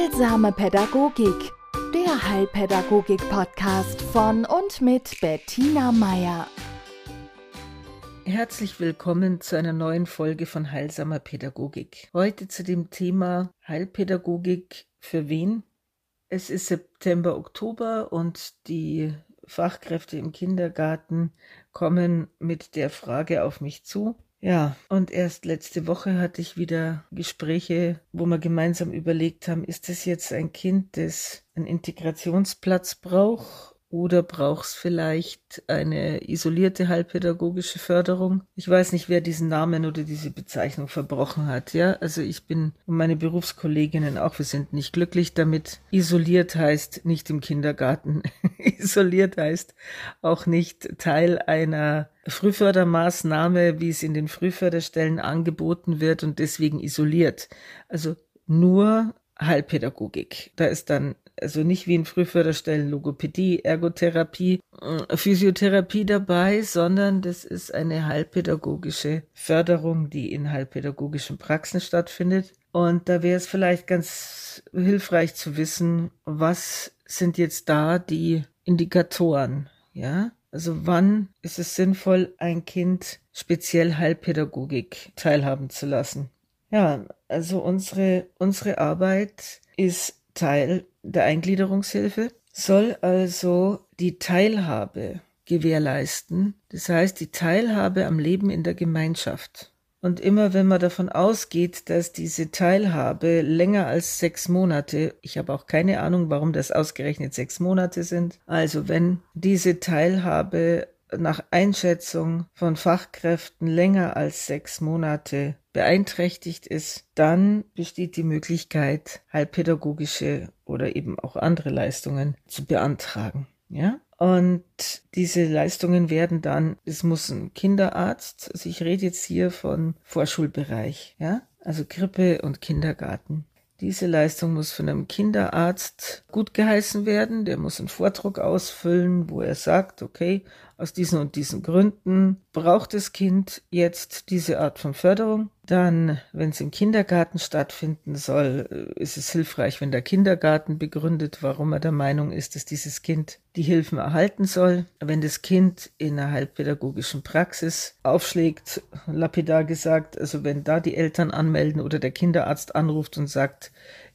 Heilsame Pädagogik, der Heilpädagogik-Podcast von und mit Bettina Meier. Herzlich willkommen zu einer neuen Folge von Heilsamer Pädagogik. Heute zu dem Thema Heilpädagogik für wen? Es ist September, Oktober und die Fachkräfte im Kindergarten kommen mit der Frage auf mich zu, ja, und erst letzte Woche hatte ich wieder Gespräche, wo wir gemeinsam überlegt haben, ist das jetzt ein Kind, das einen Integrationsplatz braucht oder braucht es vielleicht eine isolierte halbpädagogische Förderung? Ich weiß nicht, wer diesen Namen oder diese Bezeichnung verbrochen hat. Ja, also ich bin und meine Berufskolleginnen auch, wir sind nicht glücklich damit. Isoliert heißt nicht im Kindergarten. Isoliert heißt auch nicht Teil einer Frühfördermaßnahme, wie es in den Frühförderstellen angeboten wird und deswegen isoliert. Also nur Heilpädagogik. Da ist dann also nicht wie in Frühförderstellen Logopädie, Ergotherapie, äh, Physiotherapie dabei, sondern das ist eine heilpädagogische Förderung, die in heilpädagogischen Praxen stattfindet. Und da wäre es vielleicht ganz hilfreich zu wissen, was sind jetzt da die Indikatoren, ja? Also wann ist es sinnvoll, ein Kind speziell Heilpädagogik teilhaben zu lassen? Ja, also unsere, unsere Arbeit ist Teil der Eingliederungshilfe, soll also die Teilhabe gewährleisten, das heißt die Teilhabe am Leben in der Gemeinschaft. Und immer wenn man davon ausgeht, dass diese Teilhabe länger als sechs Monate, ich habe auch keine Ahnung, warum das ausgerechnet sechs Monate sind, also wenn diese Teilhabe nach Einschätzung von Fachkräften länger als sechs Monate beeinträchtigt ist, dann besteht die Möglichkeit, heilpädagogische oder eben auch andere Leistungen zu beantragen. Ja? Und diese Leistungen werden dann, es muss ein Kinderarzt, also ich rede jetzt hier von Vorschulbereich, ja, also Krippe und Kindergarten. Diese Leistung muss von einem Kinderarzt gut geheißen werden. Der muss einen Vordruck ausfüllen, wo er sagt, okay, aus diesen und diesen Gründen braucht das Kind jetzt diese Art von Förderung. Dann, wenn es im Kindergarten stattfinden soll, äh, ist es hilfreich, wenn der Kindergarten begründet, warum er der Meinung ist, dass dieses Kind die Hilfen erhalten soll. Wenn das Kind in einer halbpädagogischen Praxis aufschlägt, lapidar gesagt, also wenn da die Eltern anmelden oder der Kinderarzt anruft und sagt,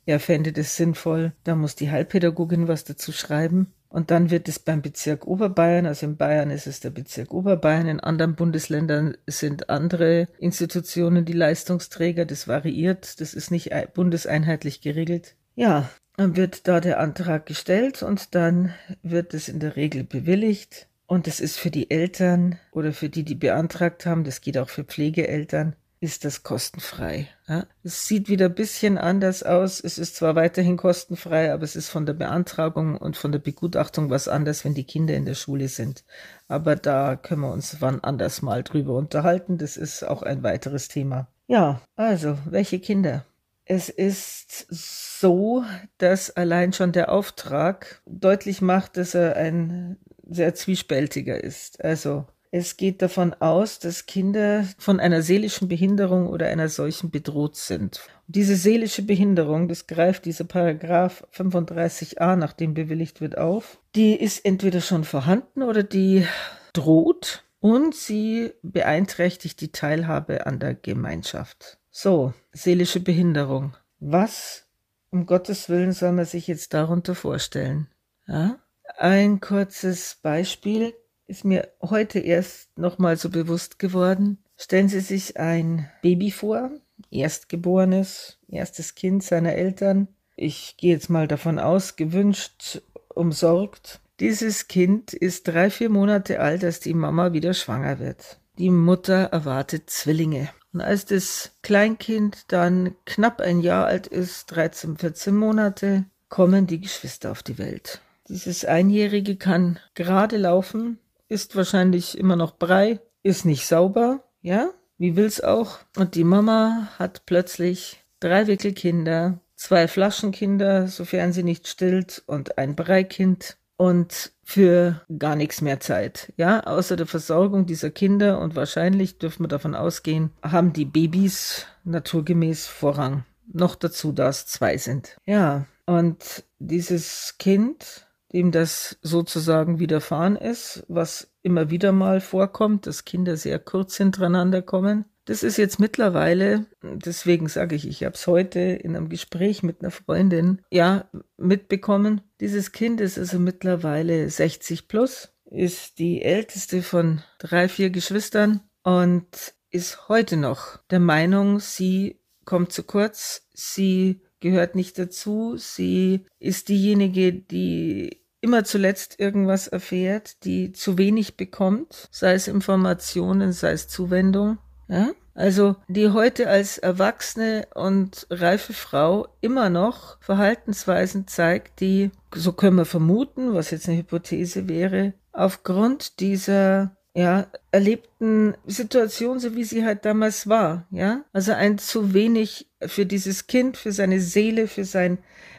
er fände das sinnvoll, da muss die Heilpädagogin was dazu schreiben. Und dann wird es beim Bezirk Oberbayern, also in Bayern ist es der Bezirk Oberbayern, in anderen Bundesländern sind andere Institutionen die Leistungsträger, das variiert, das ist nicht bundeseinheitlich geregelt. Ja, dann wird da der Antrag gestellt und dann wird es in der Regel bewilligt. Und es ist für die Eltern oder für die, die beantragt haben, das geht auch für Pflegeeltern, ist das kostenfrei. Ja? Es sieht wieder ein bisschen anders aus. Es ist zwar weiterhin kostenfrei, aber es ist von der Beantragung und von der Begutachtung was anders, wenn die Kinder in der Schule sind. Aber da können wir uns wann anders mal drüber unterhalten. Das ist auch ein weiteres Thema. Ja, also, welche Kinder? Es ist so, dass allein schon der Auftrag deutlich macht, dass er ein sehr zwiespältiger ist. Also es geht davon aus, dass Kinder von einer seelischen Behinderung oder einer solchen bedroht sind. Diese seelische Behinderung, das greift dieser Paragraph 35a, nachdem bewilligt wird, auf. Die ist entweder schon vorhanden oder die droht und sie beeinträchtigt die Teilhabe an der Gemeinschaft. So, seelische Behinderung. Was um Gottes Willen soll man sich jetzt darunter vorstellen? Ja? Ein kurzes Beispiel ist mir heute erst nochmal so bewusst geworden. Stellen Sie sich ein Baby vor, erstgeborenes, erstes Kind seiner Eltern. Ich gehe jetzt mal davon aus, gewünscht, umsorgt. Dieses Kind ist drei, vier Monate alt, als die Mama wieder schwanger wird. Die Mutter erwartet Zwillinge. Und als das Kleinkind dann knapp ein Jahr alt ist, 13, 14 Monate, kommen die Geschwister auf die Welt. Dieses Einjährige kann gerade laufen, ist wahrscheinlich immer noch Brei, ist nicht sauber, ja, wie will's auch. Und die Mama hat plötzlich drei Wickelkinder, zwei Flaschenkinder, sofern sie nicht stillt, und ein Breikind und für gar nichts mehr Zeit. Ja, außer der Versorgung dieser Kinder und wahrscheinlich dürfen wir davon ausgehen, haben die Babys naturgemäß Vorrang. Noch dazu, da es zwei sind. Ja, Und dieses Kind, dem das sozusagen widerfahren ist, was immer wieder mal vorkommt, dass Kinder sehr kurz hintereinander kommen, das ist jetzt mittlerweile, deswegen sage ich, ich habe es heute in einem Gespräch mit einer Freundin, ja, mitbekommen. Dieses Kind ist also mittlerweile 60 plus, ist die älteste von drei, vier Geschwistern und ist heute noch der Meinung, sie kommt zu kurz, sie gehört nicht dazu, sie ist diejenige, die immer zuletzt irgendwas erfährt, die zu wenig bekommt, sei es Informationen, sei es Zuwendung. Ja? Also die heute als erwachsene und reife Frau immer noch Verhaltensweisen zeigt, die, so können wir vermuten, was jetzt eine Hypothese wäre, aufgrund dieser ja, erlebten Situation, so wie sie halt damals war, ja. Also ein zu wenig für dieses Kind, für seine Seele, für sein,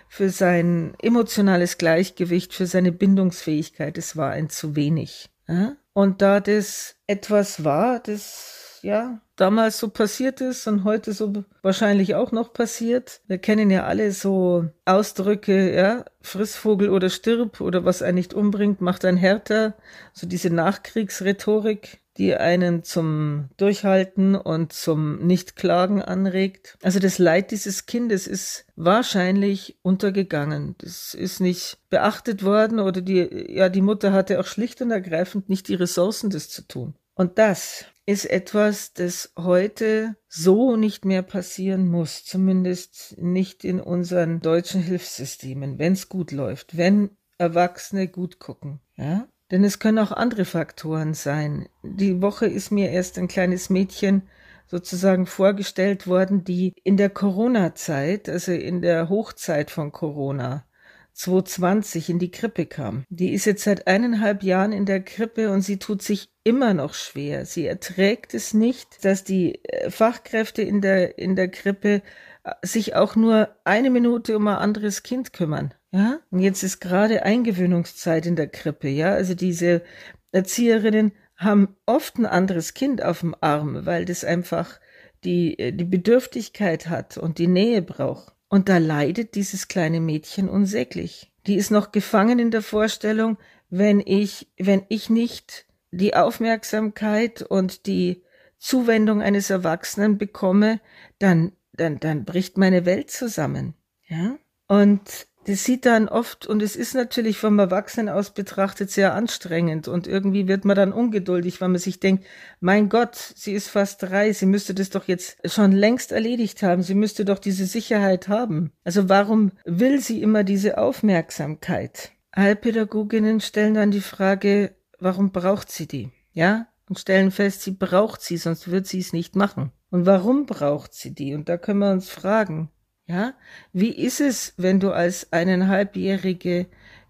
für sein emotionales Gleichgewicht, für seine Bindungsfähigkeit. Es war ein zu wenig, ja. Und da das etwas war, das ja damals so passiert ist und heute so wahrscheinlich auch noch passiert. Wir kennen ja alle so Ausdrücke, ja, Frissvogel oder stirb oder was einen nicht umbringt, macht einen härter. So diese Nachkriegsrhetorik, die einen zum Durchhalten und zum Nichtklagen anregt. Also das Leid dieses Kindes ist wahrscheinlich untergegangen. Das ist nicht beachtet worden oder die, ja, die Mutter hatte auch schlicht und ergreifend nicht die Ressourcen, das zu tun. Und das ist etwas, das heute so nicht mehr passieren muss, zumindest nicht in unseren deutschen Hilfssystemen, wenn es gut läuft, wenn Erwachsene gut gucken, ja? Denn es können auch andere Faktoren sein. Die Woche ist mir erst ein kleines Mädchen sozusagen vorgestellt worden, die in der Corona-Zeit, also in der Hochzeit von Corona, 2020 in die Krippe kam. Die ist jetzt seit eineinhalb Jahren in der Krippe und sie tut sich immer noch schwer. Sie erträgt es nicht, dass die äh, Fachkräfte in der, in der Krippe äh, sich auch nur eine Minute um ein anderes Kind kümmern. Ja? Und jetzt ist gerade Eingewöhnungszeit in der Krippe. Ja? Also diese Erzieherinnen haben oft ein anderes Kind auf dem Arm, weil das einfach die, äh, die Bedürftigkeit hat und die Nähe braucht. Und da leidet dieses kleine Mädchen unsäglich. Die ist noch gefangen in der Vorstellung, wenn ich, wenn ich nicht die Aufmerksamkeit und die Zuwendung eines Erwachsenen bekomme, dann, dann, dann bricht meine Welt zusammen. Ja? Und das sieht dann oft, und es ist natürlich vom Erwachsenen aus betrachtet sehr anstrengend und irgendwie wird man dann ungeduldig, weil man sich denkt, mein Gott, sie ist fast drei, sie müsste das doch jetzt schon längst erledigt haben, sie müsste doch diese Sicherheit haben. Also warum will sie immer diese Aufmerksamkeit? Heilpädagoginnen stellen dann die Frage, warum braucht sie die? Ja? Und stellen fest, sie braucht sie, sonst wird sie es nicht machen. Und warum braucht sie die? Und da können wir uns fragen, ja, wie ist es, wenn du als eineinhalbjährige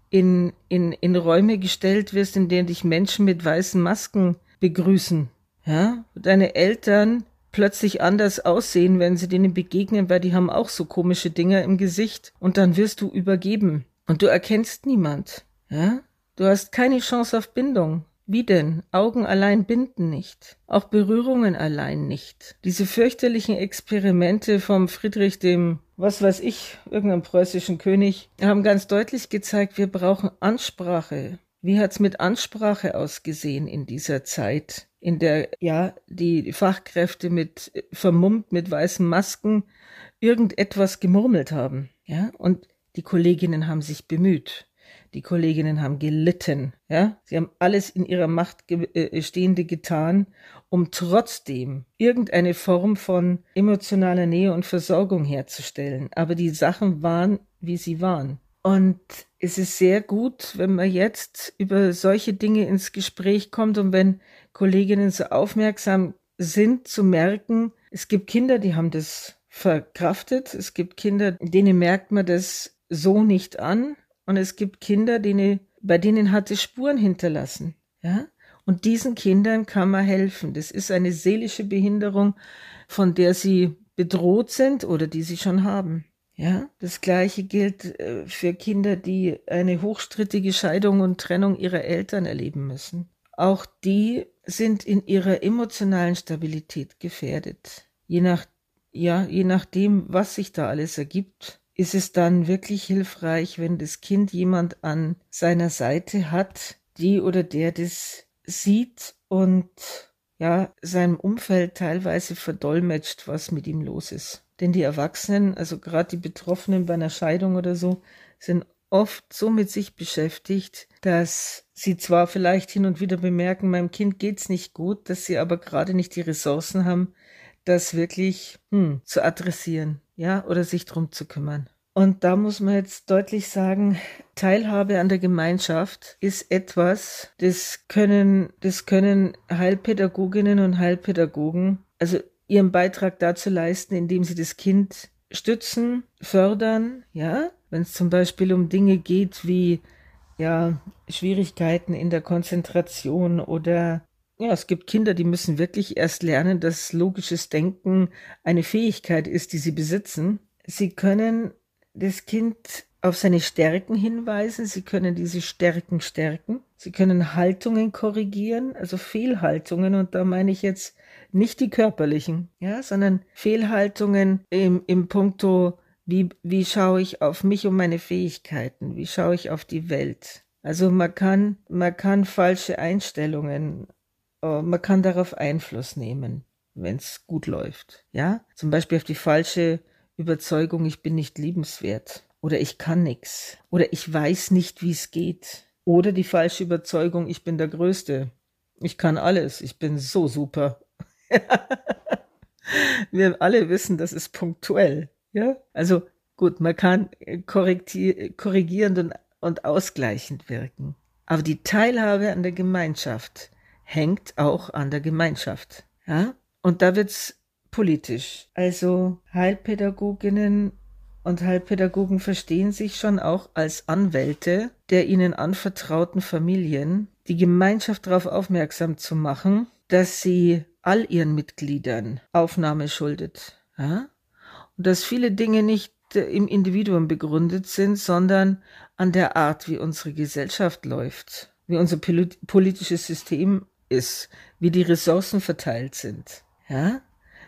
in, in, in Räume gestellt wirst, in denen dich Menschen mit weißen Masken begrüßen? Ja, deine Eltern plötzlich anders aussehen, wenn sie denen begegnen, weil die haben auch so komische Dinger im Gesicht und dann wirst du übergeben und du erkennst niemand. Ja, du hast keine Chance auf Bindung. Wie denn? Augen allein binden nicht. Auch Berührungen allein nicht. Diese fürchterlichen Experimente vom Friedrich dem, was weiß ich, irgendeinem preußischen König, haben ganz deutlich gezeigt, wir brauchen Ansprache. Wie hat's mit Ansprache ausgesehen in dieser Zeit, in der, ja, die Fachkräfte mit, vermummt mit weißen Masken irgendetwas gemurmelt haben, ja? Und die Kolleginnen haben sich bemüht. Die Kolleginnen haben gelitten, ja. Sie haben alles in ihrer Macht ge äh, Stehende getan, um trotzdem irgendeine Form von emotionaler Nähe und Versorgung herzustellen. Aber die Sachen waren, wie sie waren. Und es ist sehr gut, wenn man jetzt über solche Dinge ins Gespräch kommt und wenn Kolleginnen so aufmerksam sind, zu merken, es gibt Kinder, die haben das verkraftet. Es gibt Kinder, denen merkt man das so nicht an. Und es gibt Kinder, denen, bei denen hat es Spuren hinterlassen. Ja? Und diesen Kindern kann man helfen. Das ist eine seelische Behinderung, von der sie bedroht sind oder die sie schon haben. Ja, das Gleiche gilt äh, für Kinder, die eine hochstrittige Scheidung und Trennung ihrer Eltern erleben müssen. Auch die sind in ihrer emotionalen Stabilität gefährdet. Je nach, ja, je nachdem, was sich da alles ergibt, ist es dann wirklich hilfreich, wenn das Kind jemand an seiner Seite hat, die oder der das sieht und ja, seinem Umfeld teilweise verdolmetscht, was mit ihm los ist. Denn die Erwachsenen, also gerade die Betroffenen bei einer Scheidung oder so, sind oft so mit sich beschäftigt, dass sie zwar vielleicht hin und wieder bemerken, meinem Kind geht's nicht gut, dass sie aber gerade nicht die Ressourcen haben, das wirklich hm, zu adressieren, ja, oder sich drum zu kümmern. Und da muss man jetzt deutlich sagen, Teilhabe an der Gemeinschaft ist etwas, das können, das können Heilpädagoginnen und Heilpädagogen, also ihren Beitrag dazu leisten, indem sie das Kind stützen, fördern, ja, wenn es zum Beispiel um Dinge geht wie ja Schwierigkeiten in der Konzentration oder ja, es gibt Kinder, die müssen wirklich erst lernen, dass logisches Denken eine Fähigkeit ist, die sie besitzen. Sie können das Kind auf seine Stärken hinweisen, sie können diese Stärken stärken, sie können Haltungen korrigieren, also Fehlhaltungen, und da meine ich jetzt nicht die körperlichen, ja, sondern Fehlhaltungen im, im Punkto, wie, wie schaue ich auf mich und meine Fähigkeiten, wie schaue ich auf die Welt. Also man kann, man kann falsche Einstellungen, man kann darauf Einfluss nehmen, wenn es gut läuft, ja, zum Beispiel auf die falsche Überzeugung, ich bin nicht liebenswert oder ich kann nichts oder ich weiß nicht, wie es geht oder die falsche Überzeugung, ich bin der Größte, ich kann alles, ich bin so super Wir alle wissen, das ist punktuell. Ja? Also gut, man kann korrigierend und, und ausgleichend wirken. Aber die Teilhabe an der Gemeinschaft hängt auch an der Gemeinschaft. Ja? Und da wird's politisch. Also Heilpädagoginnen und Heilpädagogen verstehen sich schon auch als Anwälte der ihnen anvertrauten Familien, die Gemeinschaft darauf aufmerksam zu machen, dass sie all ihren Mitgliedern Aufnahme schuldet. Ja? Und dass viele Dinge nicht äh, im Individuum begründet sind, sondern an der Art, wie unsere Gesellschaft läuft, wie unser politisches System ist, wie die Ressourcen verteilt sind. Ja?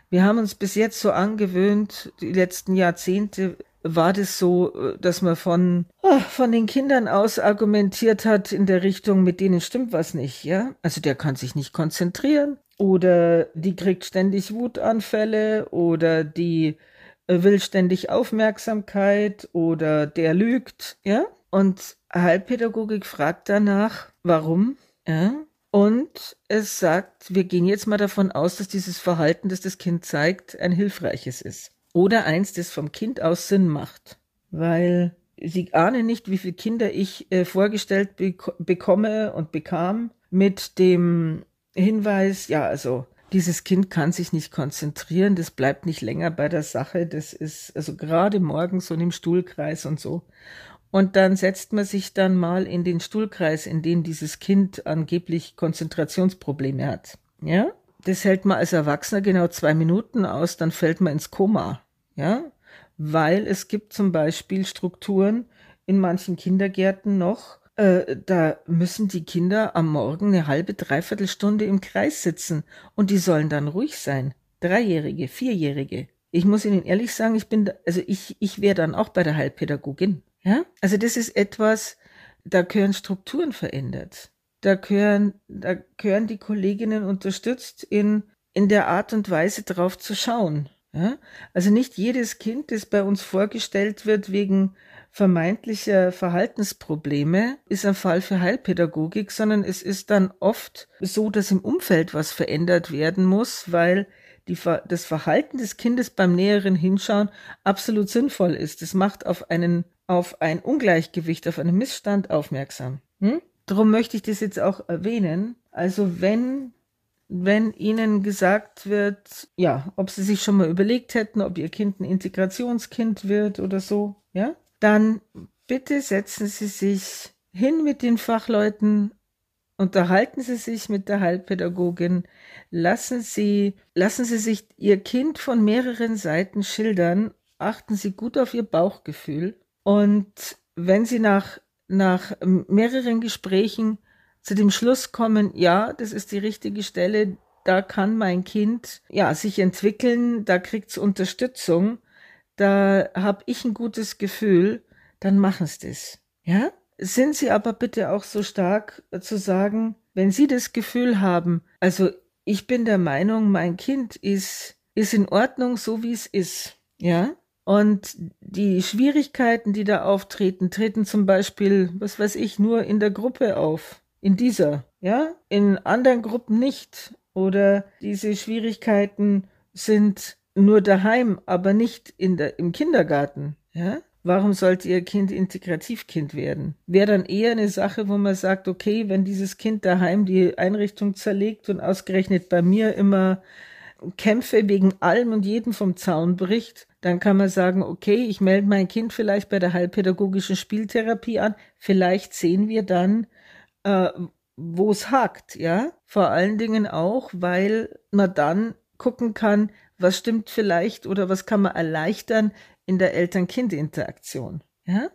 Wir haben uns bis jetzt so angewöhnt, die letzten Jahrzehnte war das so, äh, dass man von, oh, von den Kindern aus argumentiert hat in der Richtung, mit denen stimmt was nicht, ja? Also der kann sich nicht konzentrieren, oder die kriegt ständig Wutanfälle oder die äh, will ständig Aufmerksamkeit oder der lügt, ja? Und Heilpädagogik fragt danach, warum, ja? Und es sagt, wir gehen jetzt mal davon aus, dass dieses Verhalten, das das Kind zeigt, ein hilfreiches ist. Oder eins, das vom Kind aus Sinn macht. Weil sie ahnen nicht, wie viele Kinder ich äh, vorgestellt bek bekomme und bekam mit dem Hinweis, ja, also dieses Kind kann sich nicht konzentrieren, das bleibt nicht länger bei der Sache, das ist also gerade morgens so im Stuhlkreis und so. Und dann setzt man sich dann mal in den Stuhlkreis, in dem dieses Kind angeblich Konzentrationsprobleme hat. Ja? Das hält man als Erwachsener genau zwei Minuten aus, dann fällt man ins Koma. Ja? Weil es gibt zum Beispiel Strukturen in manchen Kindergärten noch, äh, da müssen die Kinder am Morgen eine halbe, dreiviertel Stunde im Kreis sitzen und die sollen dann ruhig sein. Dreijährige, Vierjährige. Ich muss Ihnen ehrlich sagen, ich bin, da, also ich, ich wäre dann auch bei der Heilpädagogin. Ja? Also das ist etwas, da gehören Strukturen verändert. Da gehören, da gehören die Kolleginnen unterstützt in, in der Art und Weise drauf zu schauen. Ja? Also nicht jedes Kind, das bei uns vorgestellt wird wegen vermeintlicher Verhaltensprobleme ist ein Fall für Heilpädagogik, sondern es ist dann oft so, dass im Umfeld was verändert werden muss, weil die, das Verhalten des Kindes beim näheren Hinschauen absolut sinnvoll ist. Es macht auf einen, auf ein Ungleichgewicht, auf einen Missstand aufmerksam. Hm? Darum möchte ich das jetzt auch erwähnen. Also wenn wenn ihnen gesagt wird, ja, ob sie sich schon mal überlegt hätten, ob ihr Kind ein Integrationskind wird oder so, ja, dann bitte setzen Sie sich hin mit den Fachleuten, unterhalten Sie sich mit der Heilpädagogin, lassen Sie, lassen Sie sich Ihr Kind von mehreren Seiten schildern, achten Sie gut auf Ihr Bauchgefühl und wenn Sie nach, nach mehreren Gesprächen zu dem Schluss kommen, ja, das ist die richtige Stelle, da kann mein Kind ja sich entwickeln, da kriegt es Unterstützung, da habe ich ein gutes Gefühl, dann machen Sie das. Ja? Sind Sie aber bitte auch so stark zu sagen, wenn Sie das Gefühl haben, also ich bin der Meinung, mein Kind ist, ist in Ordnung, so wie es ist. Ja? Und die Schwierigkeiten, die da auftreten, treten zum Beispiel, was weiß ich, nur in der Gruppe auf. In dieser, ja? In anderen Gruppen nicht. Oder diese Schwierigkeiten sind nur daheim, aber nicht in der, im Kindergarten, ja? Warum sollte Ihr Kind Integrativkind werden? Wäre dann eher eine Sache, wo man sagt, okay, wenn dieses Kind daheim die Einrichtung zerlegt und ausgerechnet bei mir immer Kämpfe wegen allem und jedem vom Zaun bricht, dann kann man sagen, okay, ich melde mein Kind vielleicht bei der heilpädagogischen Spieltherapie an. Vielleicht sehen wir dann, äh, wo es hakt, ja. Vor allen Dingen auch, weil man dann gucken kann, was stimmt vielleicht oder was kann man erleichtern in der Eltern-Kind-Interaktion, ja.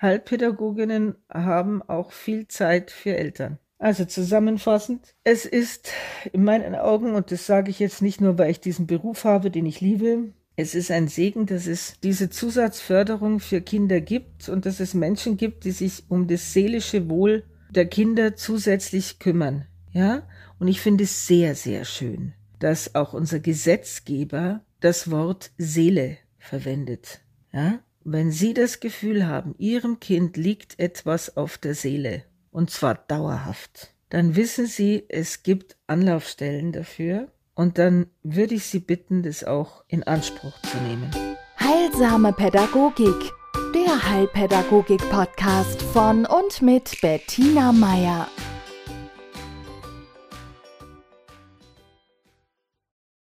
Heilpädagoginnen haben auch viel Zeit für Eltern. Also zusammenfassend, es ist in meinen Augen, und das sage ich jetzt nicht nur, weil ich diesen Beruf habe, den ich liebe, es ist ein Segen, dass es diese Zusatzförderung für Kinder gibt und dass es Menschen gibt, die sich um das seelische Wohl der Kinder zusätzlich kümmern. Ja? Und ich finde es sehr, sehr schön, dass auch unser Gesetzgeber das Wort Seele verwendet. Ja? Wenn Sie das Gefühl haben, Ihrem Kind liegt etwas auf der Seele, und zwar dauerhaft, dann wissen Sie, es gibt Anlaufstellen dafür und dann würde ich Sie bitten, das auch in Anspruch zu nehmen. Heilsame Pädagogik, der Heilpädagogik-Podcast von und mit Bettina Meier.